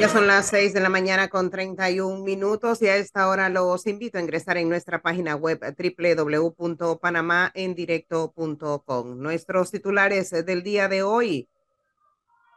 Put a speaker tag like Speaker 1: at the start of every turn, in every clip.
Speaker 1: Ya son las 6 de la mañana con 31 minutos y a esta hora los invito a ingresar en nuestra página web www.panamaendirecto.com. Nuestros titulares del día de hoy.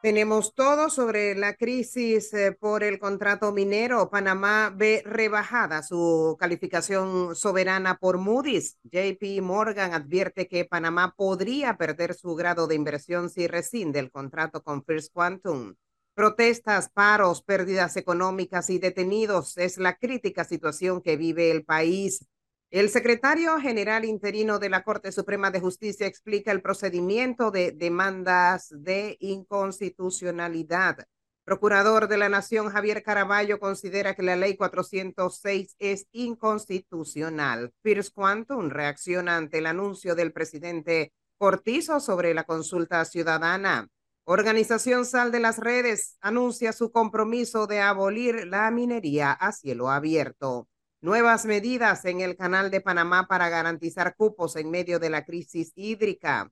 Speaker 1: Tenemos todo sobre la crisis eh, por el contrato minero. Panamá ve rebajada su calificación soberana por Moody's. JP Morgan advierte que Panamá podría perder su grado de inversión si rescinde el contrato con First Quantum. Protestas, paros, pérdidas económicas y detenidos es la crítica situación que vive el país. El secretario general interino de la Corte Suprema de Justicia explica el procedimiento de demandas de inconstitucionalidad. Procurador de la Nación Javier Caraballo considera que la ley 406 es inconstitucional. Pierce Quantum reacciona ante el anuncio del presidente Cortizo sobre la consulta ciudadana. Organización Sal de las Redes anuncia su compromiso de abolir la minería a cielo abierto. Nuevas medidas en el canal de Panamá para garantizar cupos en medio de la crisis hídrica.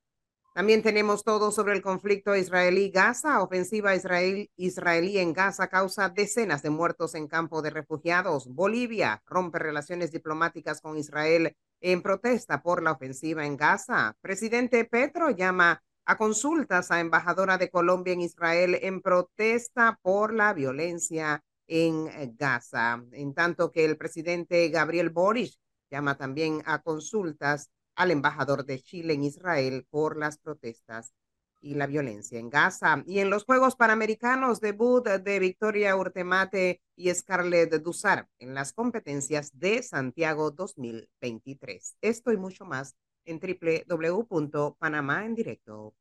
Speaker 1: También tenemos todo sobre el conflicto israelí-Gaza. Ofensiva israel israelí en Gaza causa decenas de muertos en campo de refugiados. Bolivia rompe relaciones diplomáticas con Israel en protesta por la ofensiva en Gaza. Presidente Petro llama a consultas a embajadora de Colombia en Israel en protesta por la violencia en eh, Gaza, en tanto que el presidente Gabriel Boric llama también a consultas al embajador de Chile en Israel por las protestas y la violencia en Gaza. Y en los Juegos Panamericanos, debut de Victoria Urtemate y Scarlett Dusar en las competencias de Santiago 2023. Esto y mucho más en www.panamaendirecto.com.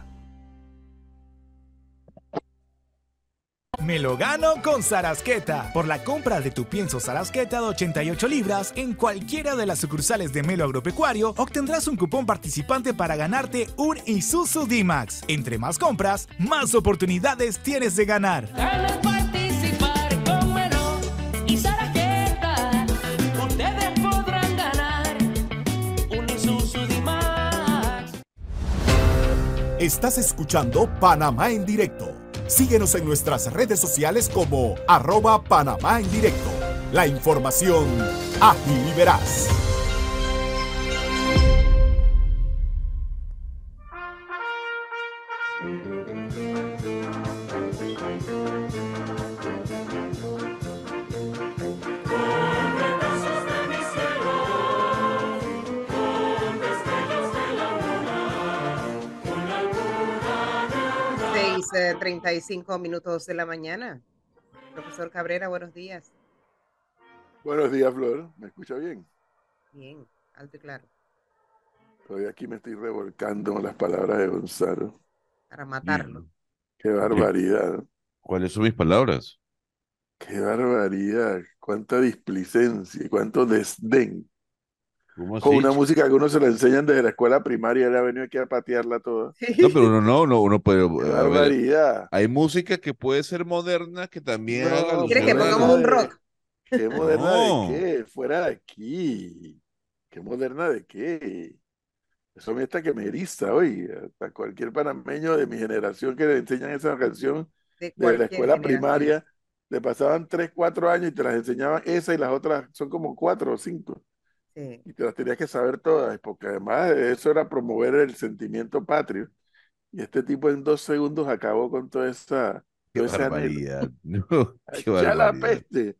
Speaker 2: Me lo gano con Sarasqueta. Por la compra de tu pienso Sarasqueta de 88 libras en cualquiera de las sucursales de Melo Agropecuario, obtendrás un cupón participante para ganarte un Isuzu D-Max. Entre más compras, más oportunidades tienes de ganar.
Speaker 3: participar con Melo y Sarasqueta. Ustedes podrán ganar un Isuzu D-Max.
Speaker 4: Estás escuchando Panamá en directo Síguenos en nuestras redes sociales como arroba Panamá en directo. La información ágil y.
Speaker 1: 35 minutos de la mañana. Profesor Cabrera, buenos días.
Speaker 5: Buenos días, Flor. ¿Me escucha bien?
Speaker 1: Bien, alto y claro.
Speaker 5: Todavía aquí me estoy revolcando las palabras de Gonzalo.
Speaker 1: Para matarlo.
Speaker 5: Qué barbaridad.
Speaker 6: ¿Cuáles son mis palabras?
Speaker 5: Qué barbaridad. Cuánta displicencia y cuánto desdén con una música que uno se la enseñan desde la escuela primaria, él ha venido aquí a patearla toda.
Speaker 6: No, pero uno no, no uno puede.
Speaker 5: barbaridad.
Speaker 6: hay música que puede ser moderna que también
Speaker 1: no, ¿Quiere que pongamos un rock?
Speaker 5: ¿Qué moderna de qué? Fuera de aquí. ¿Qué moderna de qué? Eso me está que me eriza hoy. Hasta cualquier panameño de mi generación que le enseñan esa canción de, la escuela primaria, le pasaban tres, cuatro años y te las enseñaban esa y las otras son como cuatro o cinco. Y te las tenías que saber todas, porque además eso era promover el sentimiento patrio. Y este tipo en dos segundos acabó con toda esa...
Speaker 6: Qué barbaridad.
Speaker 5: ya la peste.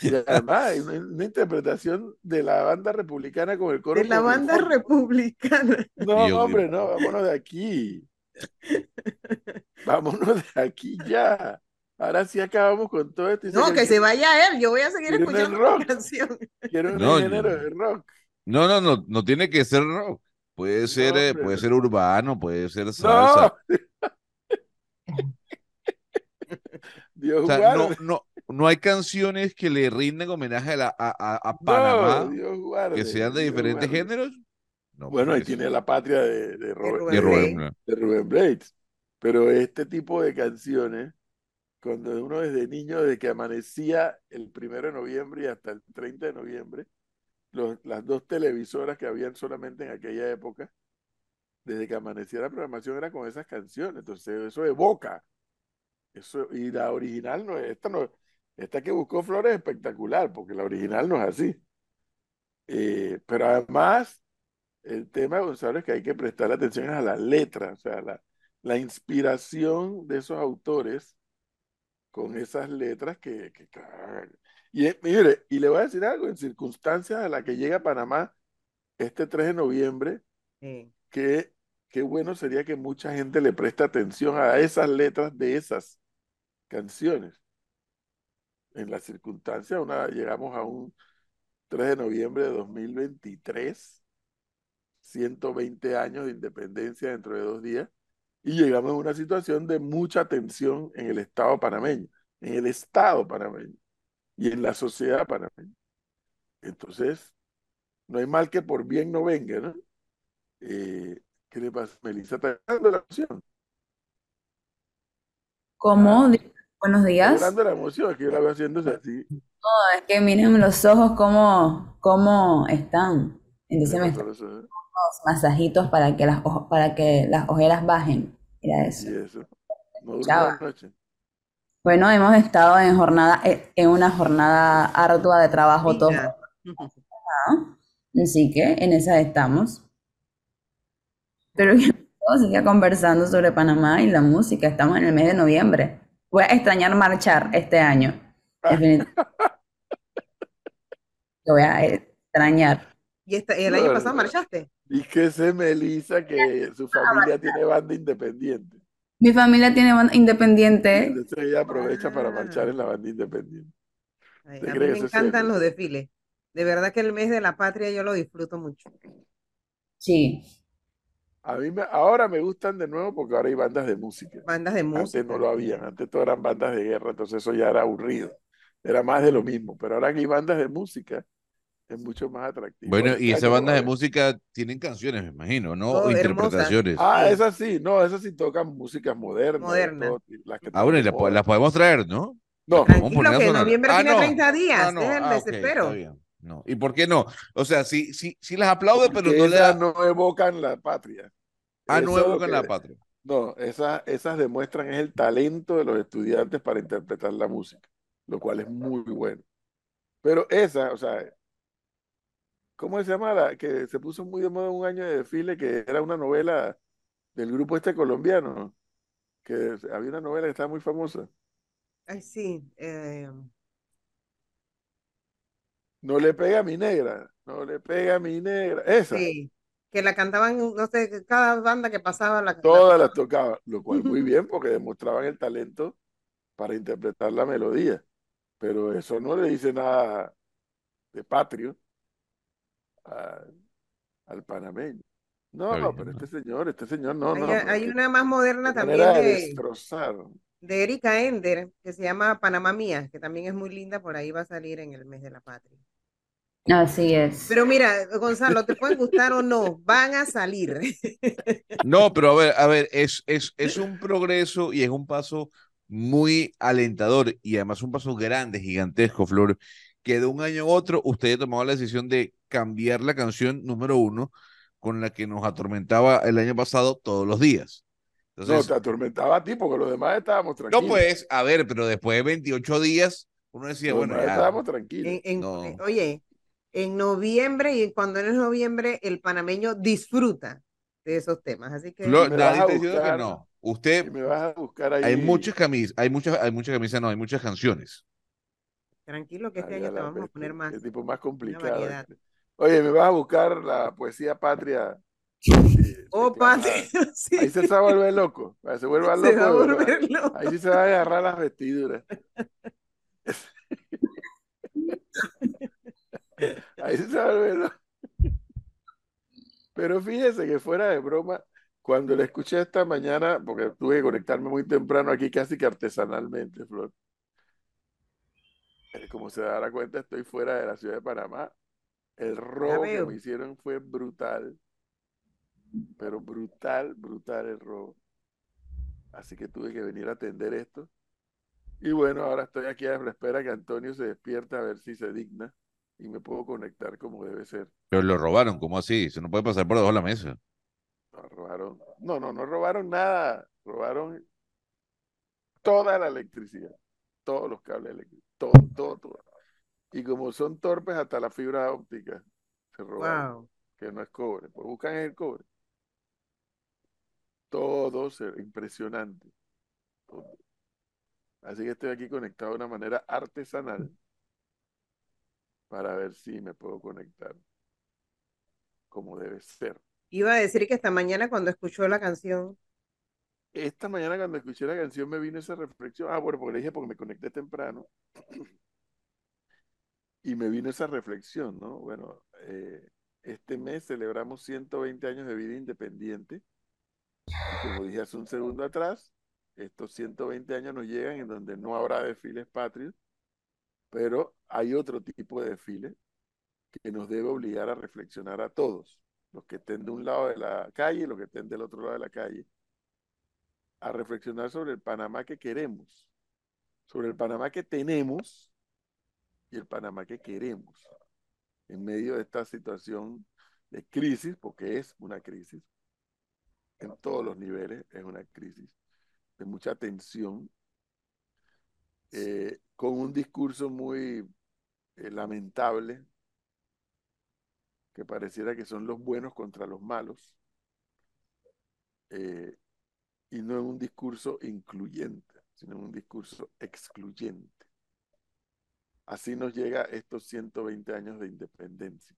Speaker 5: Y además hay una, interpretación de la banda republicana con el coro.
Speaker 1: De la banda republicana.
Speaker 5: No, hombre, no, vámonos de aquí. vámonos de aquí ya. Ahora sí acabamos con todo esto.
Speaker 1: no, que, se vaya él. Yo voy a seguir escuchando la canción.
Speaker 5: Quiero un género de rock.
Speaker 6: No, no, no, no tiene que ser rock. Puede ser, eh, puede ser urbano, puede ser salsa.
Speaker 5: Dios
Speaker 6: O sea, no,
Speaker 5: guarde.
Speaker 6: no, no hay canciones que le rinden homenaje a, la- a, a- a
Speaker 5: No,
Speaker 6: Panamá
Speaker 5: guarde.
Speaker 6: que sean de
Speaker 5: Dios
Speaker 6: diferentes
Speaker 5: guarde.
Speaker 6: géneros. No,
Speaker 5: Bueno, ahí tiene la patria de, de Robert-
Speaker 1: Rubén
Speaker 6: de Rubén
Speaker 1: Blades.
Speaker 6: Blades.
Speaker 5: de Rubén Blades. Pero este tipo de canciones, cuando uno desde niño, desde que amanecía el primero de noviembre y hasta el 30 de noviembre, los- las dos televisoras que habían solamente en aquella época, desde que amanecía la programación era con esas canciones. Entonces, eso evoca. Eso, y la original no es, esta no, esta que buscó Flores es espectacular, porque la original no es así. Eh, pero además, el tema, Gonzalo, es que hay que prestar atención a las letras, o sea, la, la inspiración de esos autores con esas letras que, que y eh, mire, y le voy a decir algo, en circunstancias a las que llega a Panamá este 3 de noviembre,
Speaker 1: Sí.
Speaker 5: que qué bueno sería que mucha gente le preste atención a esas letras de esas canciones. En las circunstancias, una, llegamos a un 3 de noviembre de 2023, 120 años de independencia dentro de dos días, y llegamos a una situación de mucha tensión en el Estado panameño, en el Estado panameño y en la sociedad panameña. Entonces, no hay mal que por bien no venga, ¿no? Eh, ¿qué le pasa? Melissa está llorando la emoción.
Speaker 7: ¿Cómo?
Speaker 5: Ah,
Speaker 7: Buenos
Speaker 5: está
Speaker 7: días.
Speaker 5: llorando la emoción, es que yo la veo haciéndose así.
Speaker 7: No, es que miren los ojos cómo, cómo están.
Speaker 5: ¿Qué
Speaker 7: Entonces me están
Speaker 5: a los
Speaker 7: dando masajitos para que las, para que las ojeras bajen. Mira eso.
Speaker 5: Y eso. No.
Speaker 7: Bueno, hemos estado en jornada, eh, en una jornada ardua de trabajo todo.
Speaker 1: Mira.
Speaker 7: Así que en esa estamos. Pero vamos a seguir conversando sobre Panamá y la música. Estamos en el mes de noviembre. Voy a extrañar marchar este año. Definitivamente. Lo voy a extrañar.
Speaker 1: ¿Y esta- el año pasado marchaste?
Speaker 5: Y que se Melissa que su familia tiene banda independiente.
Speaker 7: Mi familia tiene banda independiente.
Speaker 5: Entonces ella aprovecha para
Speaker 1: Ah.
Speaker 5: marchar en la banda independiente.
Speaker 1: Ay,
Speaker 5: ¿Te
Speaker 1: a mí me encantan
Speaker 5: serio.
Speaker 1: los desfiles. De verdad que el mes de la patria yo lo disfruto mucho.
Speaker 7: Sí.
Speaker 5: A mí me, ahora me gustan de nuevo porque ahora hay bandas de música.
Speaker 1: Bandas de música.
Speaker 5: Antes no lo habían, antes todo eran bandas de guerra, entonces eso ya era aburrido. Era más de lo mismo, pero ahora que hay bandas de música es mucho más atractivo.
Speaker 6: Bueno, y esas bandas de música tienen canciones, me imagino, ¿no?
Speaker 1: Oh,
Speaker 6: interpretaciones.
Speaker 5: Ah,
Speaker 1: Sí.
Speaker 5: esas sí, no, esas sí tocan músicas modernas, de
Speaker 1: Modernas.
Speaker 5: todo, las que
Speaker 6: Ah, bueno, y las, podemos traer, ¿no?
Speaker 5: No,
Speaker 1: Tranquilo, que noviembre
Speaker 6: Ah,
Speaker 1: tiene
Speaker 6: no.
Speaker 1: 30 días.
Speaker 6: Ah, no.
Speaker 1: Deja el
Speaker 6: Ah,
Speaker 1: desespero.
Speaker 6: bien. No. ¿Y por qué no? O sea, sí, sí, sí las aplaude, pero
Speaker 5: porque
Speaker 6: no le da.
Speaker 5: no evocan la patria.
Speaker 6: Ah,
Speaker 5: Eso
Speaker 6: no
Speaker 5: es
Speaker 6: evocan la
Speaker 5: que-
Speaker 6: patria.
Speaker 5: No, esas, esas demuestran es el talento de los estudiantes para interpretar la música, lo cual es muy bueno. Pero esa, o sea, ¿cómo se llama la que se puso muy de moda un año de desfile que era una novela del grupo este colombiano? Que había una novela que estaba muy famosa.
Speaker 1: Ay, sí. eh,
Speaker 5: No le pega a mi negra, no le pega a mi negra. Esa,
Speaker 1: sí. Que la cantaban, no sé, cada banda que pasaba la, la
Speaker 5: todas las tocaba, lo cual muy bien porque demostraban el talento para interpretar la melodía. Pero eso no le dice nada de patrio a- al panameño. No,
Speaker 6: bien,
Speaker 5: pero
Speaker 6: ¿no?
Speaker 5: este señor, este señor, no,
Speaker 1: Hay,
Speaker 5: no.
Speaker 1: hay una más moderna también
Speaker 5: destrozar.
Speaker 1: de Erika Ender, que se llama Panamá Mía, que también es muy linda, por ahí va a salir en el mes de la patria.
Speaker 7: Así es.
Speaker 1: Pero mira, Gonzalo, te pueden gustar o no, van a salir.
Speaker 6: No, pero a ver, a ver, es, es, es un progreso y es un paso muy alentador y además un paso grande, gigantesco, Flor, que de un año a otro usted ha tomado la decisión de cambiar la canción número uno con la que nos atormentaba el año pasado todos los días.
Speaker 5: No,
Speaker 6: Entonces,
Speaker 5: te atormentaba a ti porque los demás estábamos
Speaker 6: no,
Speaker 5: tranquilos.
Speaker 6: pues, a ver, pero después de 28 días, uno decía,
Speaker 5: los
Speaker 6: bueno, ya.
Speaker 5: estábamos tranquilos.
Speaker 1: En- en-
Speaker 6: No.
Speaker 1: eh, oye, en noviembre y cuando no es noviembre, el panameño disfruta de esos temas. Así que
Speaker 5: me
Speaker 6: nadie
Speaker 5: vas a
Speaker 6: está diciendo que no. Usted,
Speaker 5: me vas a buscar ahí.
Speaker 6: hay muchas camisas, hay muchas, hay muchas camisas, no, hay muchas canciones.
Speaker 1: Tranquilo que este
Speaker 5: Ay,
Speaker 1: año te vamos a
Speaker 5: bestia,
Speaker 1: poner más.
Speaker 5: Qué tipo más complicado. Oye, me vas a buscar la poesía patria.
Speaker 1: Oh. Patria, sí.
Speaker 5: Ahí se va a volver loco. Se vuelva loco.
Speaker 1: Se va a volver loco.
Speaker 5: Ahí sí se va a agarrar las vestiduras. Ahí sí se va a volver loco. Pero fíjese que fuera de broma, cuando la escuché esta mañana, porque tuve que conectarme muy temprano aquí casi que artesanalmente, Flor. Eh, como se dará cuenta, estoy fuera de la ciudad de Panamá. El robo que me hicieron fue brutal, pero brutal, brutal el robo. Así que tuve que venir a atender esto. Y bueno, ahora estoy aquí a la espera que Antonio se despierte a ver si se digna y me puedo conectar como debe ser.
Speaker 6: Pero lo robaron, ¿cómo así? Eso no puede pasar por debajo de la mesa.
Speaker 5: No, robaron. No, no, no robaron nada. Robaron toda la electricidad, todos los cables eléctricos, todo, todo, todo. Y como son torpes, hasta la fibra óptica se robaron,
Speaker 1: Wow.
Speaker 5: que no es cobre. Pues buscan el cobre. Todo impresionante. todo. Así que estoy aquí conectado de una manera artesanal para ver si me puedo conectar como debe ser.
Speaker 1: Iba a decir que esta mañana cuando escuchó la canción,
Speaker 5: Esta mañana cuando escuché la canción me vino esa reflexión. Ah, bueno, porque le dije porque me conecté temprano. Y me vino esa reflexión, ¿no? Bueno, eh, este mes celebramos 120 años de vida independiente. Como dije hace un segundo atrás, estos 120 años nos llegan en donde no habrá desfiles patrios, pero hay otro tipo de desfile que nos debe obligar a reflexionar a todos, los que estén de un lado de la calle y los que estén del otro lado de la calle, a reflexionar sobre el Panamá que queremos, sobre el Panamá que tenemos y el Panamá que queremos en medio de esta situación de crisis, porque es una crisis, en todos los niveles es una crisis, de mucha tensión, eh, con un discurso muy eh, lamentable, que pareciera que son los buenos contra los malos, eh, y no en un discurso incluyente, sino en un discurso excluyente. Así nos llega estos 120 años de independencia.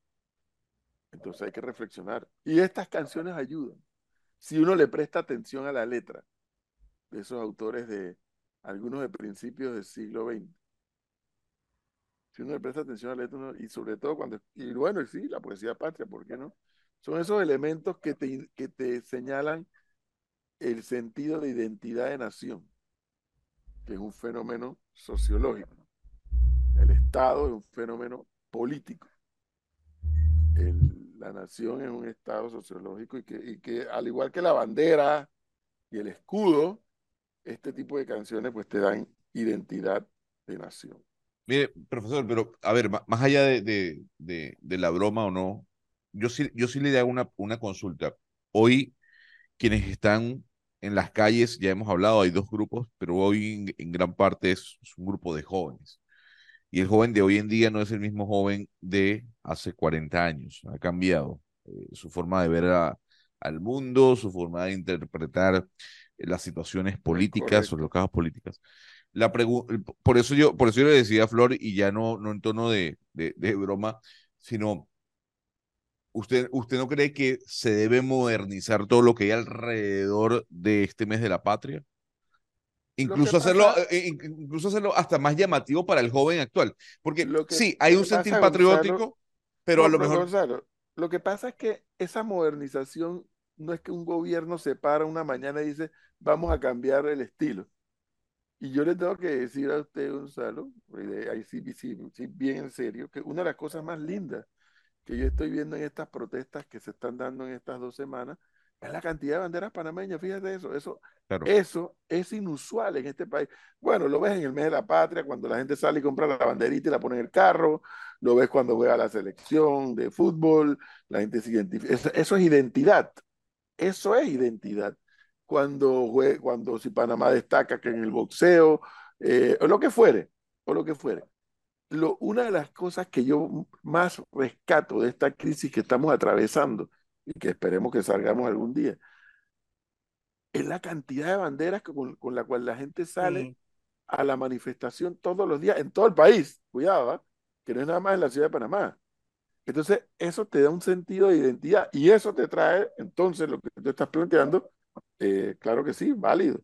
Speaker 5: Entonces hay que reflexionar. Y estas canciones ayudan. Si uno le presta atención a la letra de esos autores de algunos de principios del siglo XX. Si uno le presta atención a la letra, y sobre todo cuando, y bueno, sí, la poesía patria, ¿por qué no? Son esos elementos que te, que te señalan el sentido de identidad de nación, que es un fenómeno sociológico. El Estado es un fenómeno político. El- la nación es un Estado sociológico y que, y que, al igual que la bandera y el escudo, este tipo de canciones pues te dan identidad de nación.
Speaker 6: Mire, profesor, pero a ver, más allá de, de, de, de la broma o no, yo sí, yo sí le hago una, una consulta. Hoy, quienes están en las calles, ya hemos hablado, hay dos grupos, pero hoy en, en gran parte es, es un grupo de jóvenes. Y el joven de hoy en día no es el mismo joven de hace 40 años. Ha cambiado eh, su forma de ver a- al mundo, su forma de interpretar eh, las situaciones políticas o los casos políticas. La por eso yo, por eso yo le decía a Flor, y ya no, no en tono de, de, de broma, sino, ¿usted, ¿usted no cree que se debe modernizar todo lo que hay alrededor de este mes de la patria? Incluso hacerlo,
Speaker 5: pasa-
Speaker 6: eh, in- incluso hacerlo hasta más llamativo para el joven actual. Porque
Speaker 5: Lo que-
Speaker 6: sí, hay un sentir
Speaker 5: Gonzalo,
Speaker 6: patriótico, pero a lo mejor...
Speaker 5: Gonzalo, lo que pasa es que esa modernización no es que un gobierno se para una mañana y dice, vamos a cambiar el estilo. Y yo le tengo que decir a usted, Gonzalo, ahí sí, sí, sí, bien en serio, que una de las cosas más lindas que yo estoy viendo en estas protestas que se están dando en estas dos semanas es la cantidad de banderas panameñas. Fíjate eso, eso,
Speaker 6: Claro.
Speaker 5: eso es inusual en este país. Bueno, lo ves en el mes de la patria, cuando la gente sale y compra la banderita y la pone en el carro, lo ves cuando juega la selección de fútbol, la gente se identifica. Eso, eso es identidad, eso es identidad. Cuando, jue- cuando si Panamá destaca que en el boxeo, eh, o lo que fuere, o lo que fuere. Lo, una de las cosas que yo más rescato de esta crisis que estamos atravesando y que esperemos que salgamos algún día, es la cantidad de banderas con, con la cual la gente sale
Speaker 1: Sí.
Speaker 5: a la manifestación todos los días en todo el país. Cuidado, ¿ah? que no es nada más en la ciudad de Panamá. Entonces, eso te da un sentido de identidad y eso te trae, entonces, lo que tú estás planteando, eh, claro que sí, válido.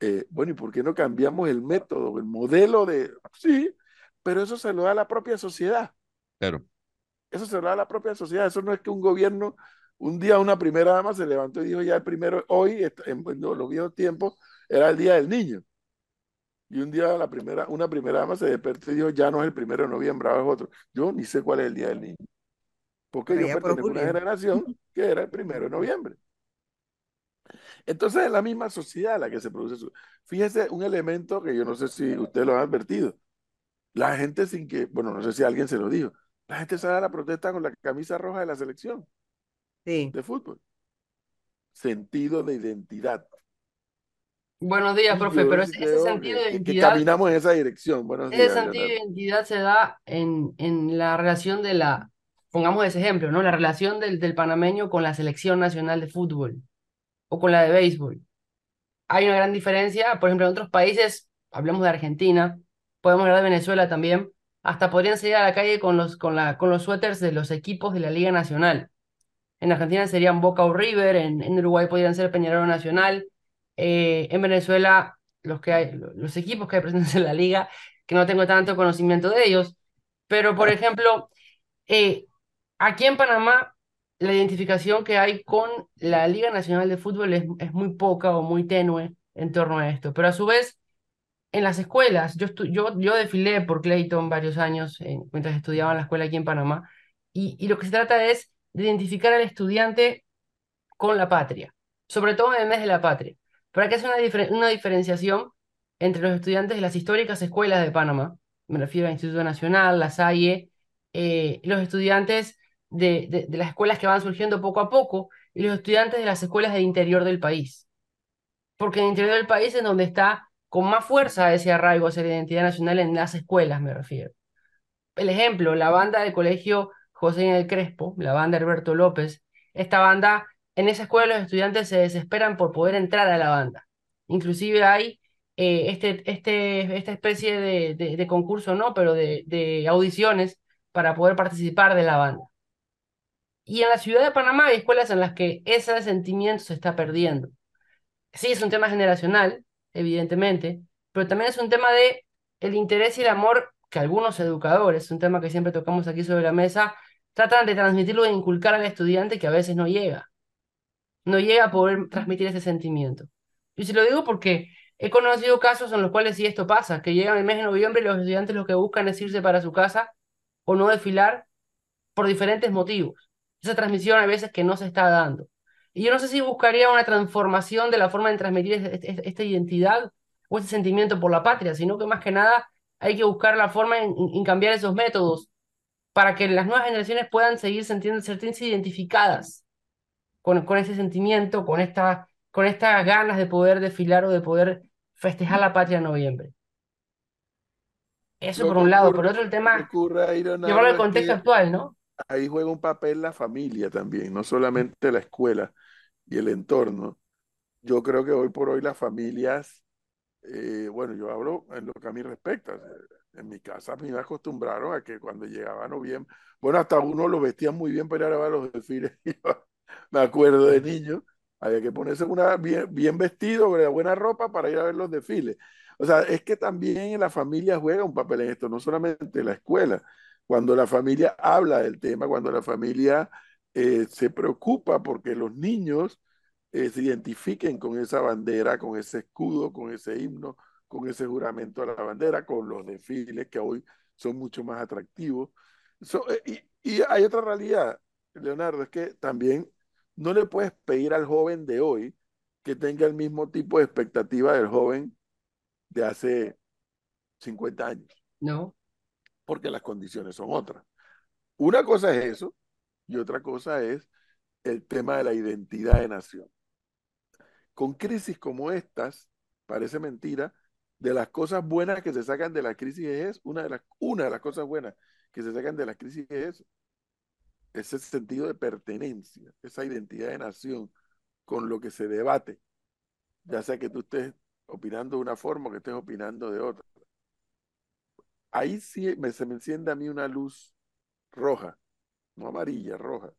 Speaker 5: Eh, bueno, ¿y por qué no cambiamos el método, el modelo de... Sí, pero eso se lo da la propia sociedad.
Speaker 6: Claro.
Speaker 5: Eso se lo da la propia sociedad. Eso no es que un gobierno, un día una primera dama se levantó y dijo ya el primero, hoy, en, los viejos tiempos, era el Día del Niño. Y un día la primera, una primera dama se despertó y dijo, ya no es el primero de noviembre, ahora es otro. Yo ni sé cuál es el Día del Niño. Porque
Speaker 1: Por
Speaker 5: yo pertenezco a una generación que era el primero de noviembre. Entonces es la misma sociedad la que se produce eso. Fíjese un elemento que yo no sé si ustedes lo han advertido. La gente sin que, bueno, no sé si alguien se lo dijo, la gente sale a la protesta con la camisa roja de la selección
Speaker 1: Sí.
Speaker 5: de fútbol. Sentido de identidad.
Speaker 8: Buenos días, profe,
Speaker 5: yo
Speaker 8: pero
Speaker 5: sí
Speaker 8: ese, sentido de
Speaker 5: que- que
Speaker 8: identidad,
Speaker 5: caminamos en esa dirección. Buenos
Speaker 8: ese
Speaker 5: días,
Speaker 8: sentido de identidad se da en, en la relación de la, pongamos ese ejemplo, ¿no? La relación del, del panameño con la selección nacional de fútbol o con la de béisbol. Hay una gran diferencia, por ejemplo, en otros países, hablamos de Argentina, podemos hablar de Venezuela también, hasta podrían salir a la calle con los, con la, con los suéteres de los equipos de la Liga Nacional. En Argentina serían Boca o River, en, en Uruguay podrían ser Peñarol Nacional, eh, en Venezuela los, que hay, los equipos que hay presentes en la liga, que no tengo tanto conocimiento de ellos, pero por ejemplo, eh, aquí en Panamá la identificación que hay con la Liga Nacional de Fútbol es, es muy poca o muy tenue en torno a esto, pero a su vez en las escuelas, yo, yo, yo desfilé por Clayton varios años eh, mientras estudiaba en la escuela aquí en Panamá, y, y lo que se trata es de identificar al estudiante con la patria, sobre todo en el mes de la patria, para que hacer una, una diferenciación entre los estudiantes de las históricas escuelas de Panamá, me refiero al Instituto Nacional, la Salle, eh, los estudiantes de, de, de las escuelas que van surgiendo poco a poco y los estudiantes de las escuelas del interior del país. Porque en el interior del país es donde está con más fuerza ese arraigo hacia la identidad nacional en las escuelas, me refiero. El ejemplo, la banda del colegio José en el Crespo, la banda Alberto López, esta banda, en esa escuela los estudiantes se desesperan por poder entrar a la banda. Inclusive hay eh, este, este, esta especie de, concurso, no, pero de audiciones para poder participar de la banda. Y en la ciudad de Panamá hay escuelas en las que ese sentimiento se está perdiendo. Sí, es un tema generacional, evidentemente, pero también es un tema de el interés y el amor que algunos educadores, un tema que siempre tocamos aquí sobre la mesa, tratan de transmitirlo e inculcar al estudiante que a veces no llega. No llega a poder transmitir ese sentimiento. Y se lo digo porque he conocido casos en los cuales sí esto pasa, que llegan el mes de noviembre y los estudiantes lo que buscan es irse para su casa o no desfilar por diferentes motivos. Esa transmisión a veces que no se está dando. Y yo no sé si buscaría una transformación de la forma de transmitir este- este- esta identidad o este sentimiento por la patria, sino que más que nada hay que buscar la forma en, en cambiar esos métodos para que las nuevas generaciones puedan seguir sintiendo, sentirse identificadas con, con ese sentimiento, con, esta, con estas ganas de poder desfilar o de poder festejar la patria en noviembre. Eso por un lado. Por otro, el tema, llevarlo al contexto actual, ¿no?
Speaker 5: ahí juega un papel la familia también, no solamente la escuela y el entorno. Yo creo que hoy por hoy las familias, eh, bueno, yo hablo en lo que a mí respecta. En mi casa a mí me acostumbraron a que cuando llegaba noviembre, bueno, hasta uno lo vestían muy bien para ir a ver los desfiles. Me acuerdo de niño, había que ponerse una bien, bien vestido, buena ropa para ir a ver los desfiles. O sea, es que también la familia juega un papel en esto, no solamente la escuela. Cuando la familia habla del tema, cuando la familia eh, se preocupa porque los niños eh, se identifiquen con esa bandera, con ese escudo, con ese himno, con ese juramento a la bandera, con los desfiles que hoy son mucho más atractivos. So, eh, y, y hay otra realidad, Leonardo, es que también no le puedes pedir al joven de hoy que tenga el mismo tipo de expectativa del joven de hace 50 años,
Speaker 8: ¿No?
Speaker 5: porque las condiciones son otras. Una cosa es eso y otra cosa es el tema de la identidad de nación. Con crisis como estas, parece mentira, de las cosas buenas que se sacan de la crisis es una de las, una de las cosas buenas que se sacan de la crisis es ese sentido de pertenencia, esa identidad de nación con lo que se debate, ya sea que tú estés opinando de una forma o que estés opinando de otra. Ahí sí me, se me enciende a mí una luz roja, no amarilla, roja.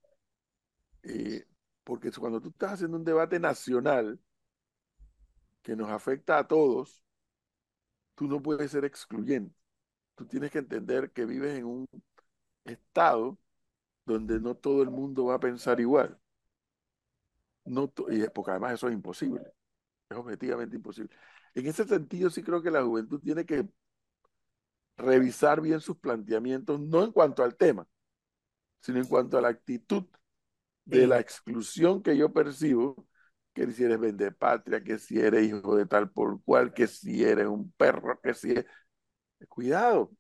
Speaker 5: Eh, porque cuando tú estás haciendo un debate nacional que nos afecta a todos, tú no puedes ser excluyente. Tú tienes que entender que vives en un estado donde no todo el mundo va a pensar igual. No y porque además eso es imposible, es objetivamente imposible. En ese sentido, sí creo que la juventud tiene que revisar bien sus planteamientos, no en cuanto al tema, sino en cuanto a la actitud de la exclusión que yo percibo, que si eres patria, que si eres hijo de tal por cual, que si eres un perro, que si es... Cuidado.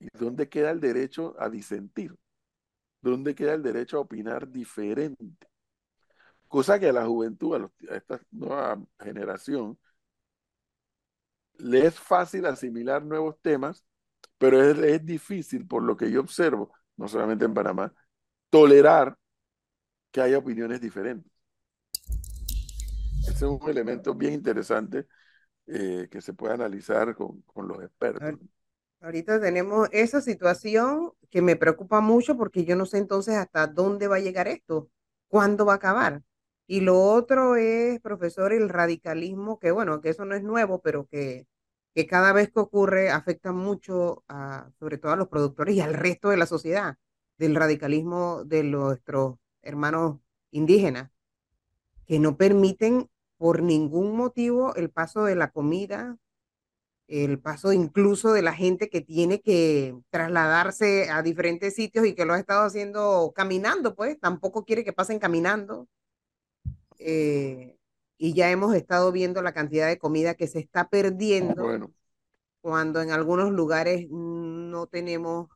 Speaker 5: ¿Y dónde queda el derecho a disentir? ¿Dónde queda el derecho a opinar diferente? Cosa que a la juventud, a, los- a esta nueva generación, le es fácil asimilar nuevos temas, pero es, es difícil, por lo que yo observo, no solamente en Panamá, tolerar que haya opiniones diferentes. Ese es un elemento bien interesante eh, que se puede analizar con, con los expertos.
Speaker 1: Ahor- Ahorita tenemos esa situación que me preocupa mucho porque yo no sé entonces hasta dónde va a llegar esto, cuándo va a acabar. Y lo otro es, profesor, el radicalismo, que bueno, que eso no es nuevo, pero que, que cada vez que ocurre afecta mucho a, sobre todo a los productores y al resto de la sociedad, del radicalismo de nuestros hermanos indígenas, que no permiten por ningún motivo el paso de la comida, el paso incluso de la gente que tiene que trasladarse a diferentes sitios y que lo ha estado haciendo caminando, pues tampoco quiere que pasen caminando. Eh, y ya hemos estado viendo la cantidad de comida que se está perdiendo
Speaker 5: Bueno,
Speaker 1: cuando en algunos lugares no tenemos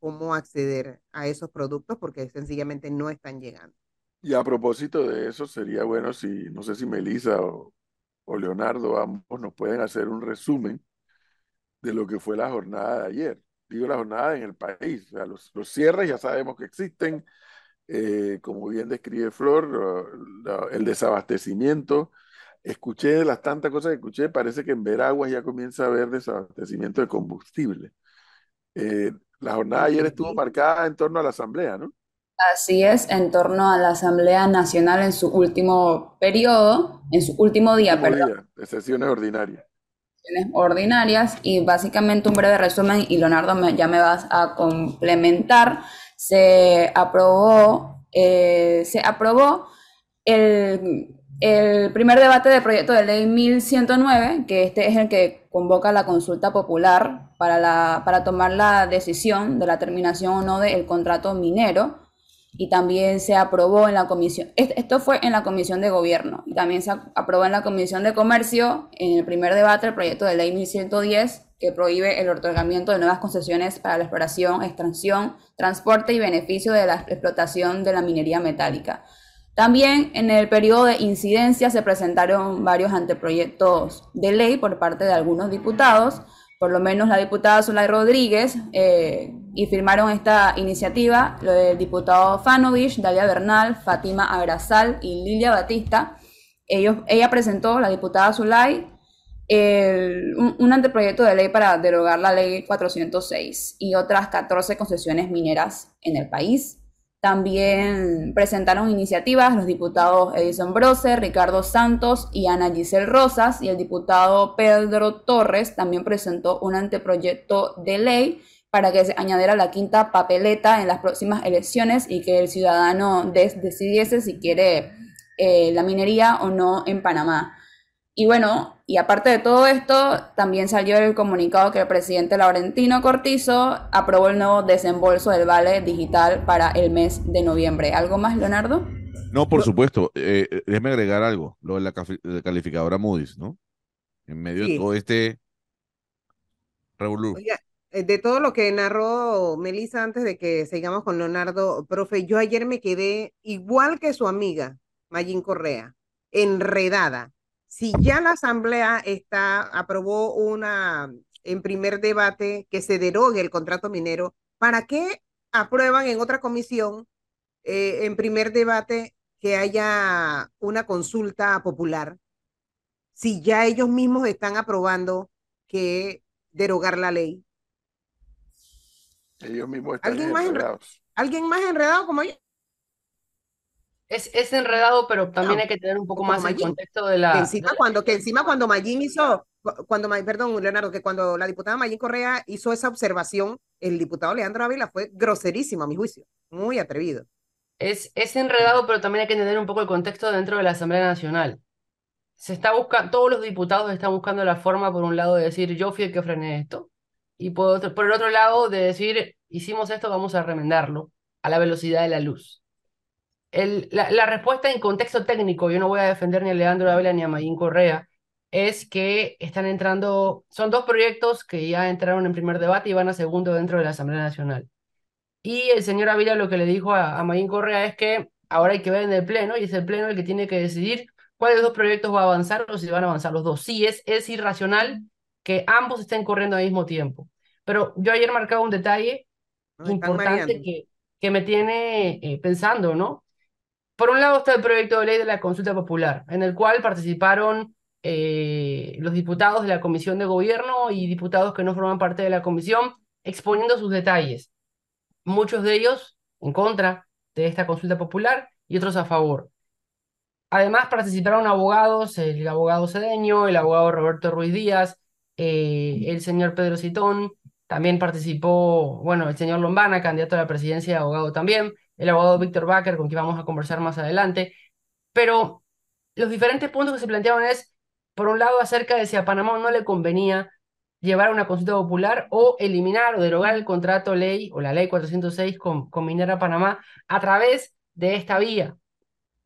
Speaker 1: cómo acceder a esos productos porque sencillamente no están llegando.
Speaker 5: y a propósito de eso, sería bueno si, no sé si Melissa o, o Leonardo, ambos nos pueden hacer un resumen de lo que fue la jornada de ayer. Digo la jornada en el país. O sea, los, los cierres ya sabemos que existen, eh, como bien describe Flor, lo- lo- el desabastecimiento. Escuché de las tantas cosas que escuché, parece que en Veraguas ya comienza a haber desabastecimiento de combustible. Eh, la jornada de ayer estuvo marcada en torno a la asamblea, ¿no?
Speaker 7: Así es, en torno a la Asamblea Nacional en su último periodo, en su último día,
Speaker 5: Último
Speaker 7: perdón,
Speaker 5: día de sesiones ordinarias.
Speaker 7: sesiones ordinarias y básicamente un breve resumen y Leonardo me- ya me vas a complementar. Se aprobó, eh, se aprobó el, el primer debate del proyecto de ley 1109, que este es el que convoca la consulta popular para, la, para tomar la decisión de la terminación o no del contrato minero. Y también se aprobó en la comisión, est- esto fue en la comisión de gobierno, y también se aprobó en la comisión de comercio en el primer debate el proyecto de ley 1110 que prohíbe el otorgamiento de nuevas concesiones para la exploración, extracción, transporte y beneficio de la explotación de la minería metálica. También en el periodo de incidencia se presentaron varios anteproyectos de ley por parte de algunos diputados, por lo menos la diputada Zulay Rodríguez, eh, y firmaron esta iniciativa lo del diputado Fanovich, Dalia Bernal, Fátima Abrazal y Lilia Batista. Ellos, ella presentó, la diputada Zulay, el- un, un anteproyecto de ley para derogar la ley 406 y otras 14 concesiones mineras en el país. También presentaron iniciativas los diputados Edison Brose, Ricardo Santos y Ana Giselle Rosas y el diputado Pedro Torres también presentó un anteproyecto de ley para que se añadiera la quinta papeleta en las próximas elecciones y que el ciudadano decidiese si quiere eh, la minería o no en Panamá. Y bueno, y aparte de todo esto, también salió el comunicado que el presidente Laurentino Cortizo aprobó el nuevo desembolso del vale digital para el mes de noviembre. ¿Algo más, Leonardo?
Speaker 6: No, por supuesto. Eh, eh, déjeme agregar algo, lo de la calificadora Moody's, ¿no? En medio de todo este revolú.
Speaker 1: Eh, de todo lo que narró Melissa antes de que sigamos con Leonardo, profe, yo ayer me quedé igual que su amiga, Mayín Correa, enredada. Si ya la asamblea está, aprobó una en primer debate que se derogue el contrato minero, ¿para qué aprueban en otra comisión eh, en primer debate que haya una consulta popular? Si ya ellos mismos están aprobando que derogar la ley.
Speaker 5: Ellos mismos están
Speaker 1: ¿Alguien más enre-
Speaker 5: enredados.
Speaker 1: ¿Alguien más enredado como yo?
Speaker 8: Es, es enredado, pero también
Speaker 1: No,
Speaker 8: hay que tener un poco más el contexto de
Speaker 1: Que
Speaker 8: la...
Speaker 1: encima
Speaker 8: de-
Speaker 1: cuando, que encima cuando Mayín hizo, cu- cuando, perdón, Leonardo, que cuando la diputada Mayín Correa hizo esa observación, el diputado Leandro Ávila fue groserísimo a mi juicio, muy atrevido.
Speaker 8: Es, es enredado, pero también hay que entender un poco el contexto dentro de la Asamblea Nacional. se está buscando, todos los diputados están buscando la forma, por un lado, de decir, yo fui el que frené esto, y por, otro- por el otro lado, de decir, hicimos esto, vamos a remendarlo a la velocidad de la luz. El, la, la respuesta en contexto técnico, yo no voy a defender ni a Leandro Ávila ni a Mayín Correa, es que están entrando, son dos proyectos que ya entraron en primer debate y van a segundo dentro de la Asamblea Nacional. Y el señor Ávila lo que le dijo a, a Mayín Correa es que ahora hay que ver en el Pleno y es el Pleno el que tiene que decidir cuáles dos proyectos va a avanzar o si van a avanzar los dos. Sí, es, es irracional que ambos estén corriendo al mismo tiempo. Pero yo ayer marcaba un detalle
Speaker 1: están
Speaker 8: importante que, que me tiene eh, pensando, ¿no? Por un lado está el proyecto de ley de la consulta popular, en el cual participaron eh, los diputados de la Comisión de Gobierno y diputados que no forman parte de la comisión, exponiendo sus detalles. Muchos de ellos en contra de esta consulta popular y otros a favor. Además participaron abogados, el abogado Cedeño, el abogado Roberto Ruiz Díaz, eh, el señor Pedro Citón, también participó, bueno, el señor Lombana, candidato a la presidencia, abogado también, el abogado Víctor Baker, con quien vamos a conversar más adelante. Pero los diferentes puntos que se planteaban es, por un lado, acerca de si a Panamá no le convenía llevar una consulta popular o eliminar o derogar el contrato ley o la ley 406 con, con Minera Panamá a través de esta vía.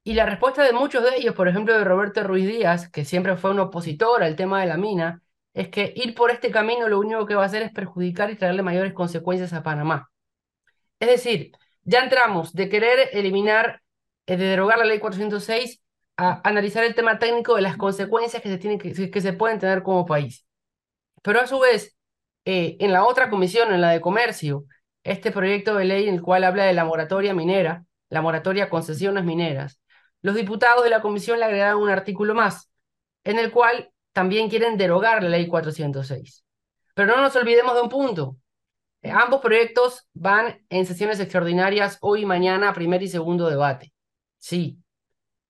Speaker 8: Y la respuesta de muchos de ellos, por ejemplo de Roberto Ruiz Díaz, que siempre fue un opositor al tema de la mina, es que ir por este camino lo único que va a hacer es perjudicar y traerle mayores consecuencias a Panamá. Es decir, ya entramos de querer eliminar, eh, de derogar la ley 406 a analizar el tema técnico de las consecuencias que se, tienen que, que se pueden tener como país. Pero a su vez, eh, en la otra comisión, en la de comercio, este proyecto de ley en el cual habla de la moratoria minera, la moratoria concesiones mineras, los diputados de la comisión le agregaron un artículo más, en el cual también quieren derogar la ley 406. Pero no nos olvidemos de un punto. Eh, Ambos proyectos van en sesiones extraordinarias hoy y mañana, primer y segundo debate. Sí,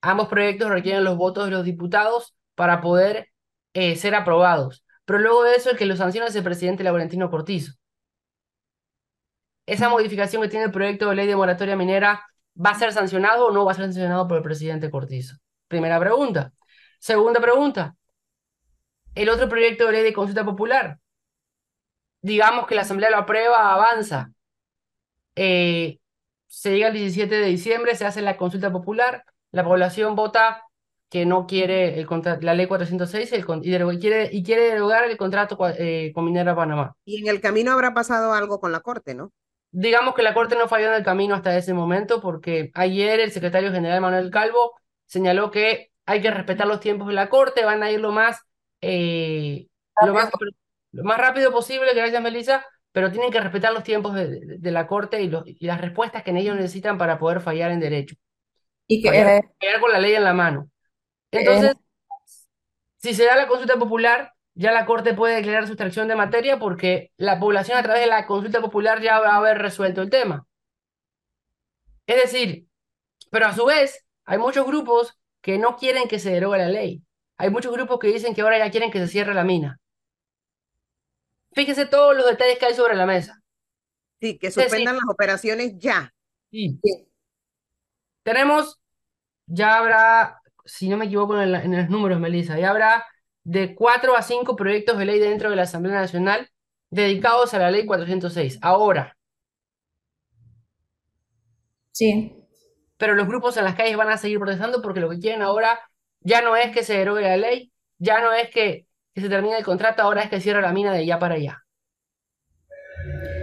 Speaker 8: ambos proyectos requieren los votos de los diputados para poder eh, ser aprobados. Pero luego de eso, el que los sanciona es el presidente Laurentino Cortizo. Esa modificación que tiene el proyecto de ley de moratoria minera ¿Va a ser sancionado o no va a ser sancionado por el presidente Cortizo? Primera pregunta. Segunda pregunta. El otro proyecto de ley de consulta popular. Digamos que la Asamblea lo aprueba, avanza. Eh, se llega el 17 de diciembre, se hace la consulta popular, la población vota que no quiere el la ley 406 el y, quiere, y quiere derogar el contrato eh, con Minera Panamá.
Speaker 1: Y en el camino habrá pasado algo con la Corte, ¿no?
Speaker 8: Digamos que la Corte no falló en el camino hasta ese momento porque ayer el secretario general Manuel Calvo señaló que hay que respetar los tiempos de la Corte, van a ir lo más, eh, lo más, lo más rápido posible, gracias Melissa, pero tienen que respetar los tiempos de, de- de la Corte y, los- y las respuestas que ellos necesitan para poder fallar en derecho,
Speaker 7: Y que
Speaker 8: fallar,
Speaker 7: eh,
Speaker 8: fallar con la ley en la mano. Entonces, si se da la consulta popular, ya la Corte puede declarar sustracción de materia porque la población a través de la consulta popular ya va a haber resuelto el tema. Es decir, pero a su vez, hay muchos grupos que no quieren que se derogue la ley. Hay muchos grupos que dicen que ahora ya quieren que se cierre la mina. Fíjese todos los detalles que hay sobre la mesa.
Speaker 1: Sí, que suspendan las operaciones ya.
Speaker 8: Sí. Tenemos, ya habrá, si no me equivoco en, la- en los números, Melissa, ya habrá de cuatro a cinco proyectos de ley dentro de la Asamblea Nacional dedicados a la ley 406. Ahora,
Speaker 7: sí,
Speaker 8: pero los grupos en las calles van a seguir protestando porque lo que quieren ahora ya no es que se derogue la ley, ya no es que, que se termine el contrato, ahora es que cierre la mina de allá para allá.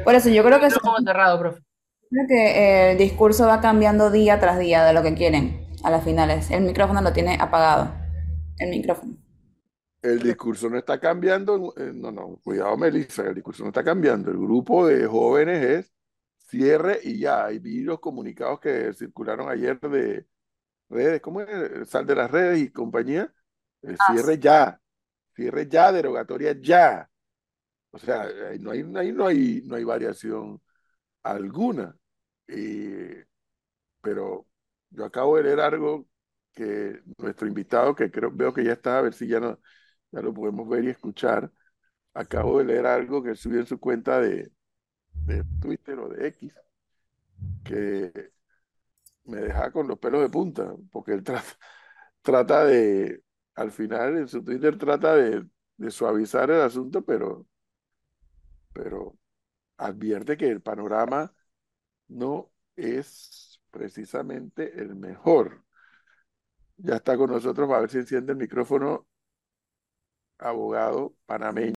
Speaker 7: por eso yo creo que,
Speaker 8: como cerrado, profe.
Speaker 7: creo que eh, el discurso va cambiando día tras día de lo que quieren a las finales. El micrófono lo tiene apagado. El micrófono.
Speaker 5: El discurso no está cambiando, eh, no, no, cuidado Melissa, el discurso no está cambiando. El grupo de jóvenes es cierre y ya. Hay vi los comunicados que circularon ayer de redes, ¿cómo es? Sal de las redes y compañía. Eh, cierre ya, cierre ya, derogatoria ya. O sea, no hay, ahí no hay, no hay variación alguna. Pero yo acabo de leer algo que nuestro invitado, que creo, veo que ya está, a ver si ya, no, ya lo podemos ver y escuchar. Acabo de leer algo que subió en su cuenta de, de Twitter o de X, que me deja con los pelos de punta, porque él trata de, al final en su Twitter trata de, suavizar el asunto, pero, pero advierte que el panorama no es precisamente el mejor. Ya está con nosotros, a ver si enciende el micrófono, abogado panameño.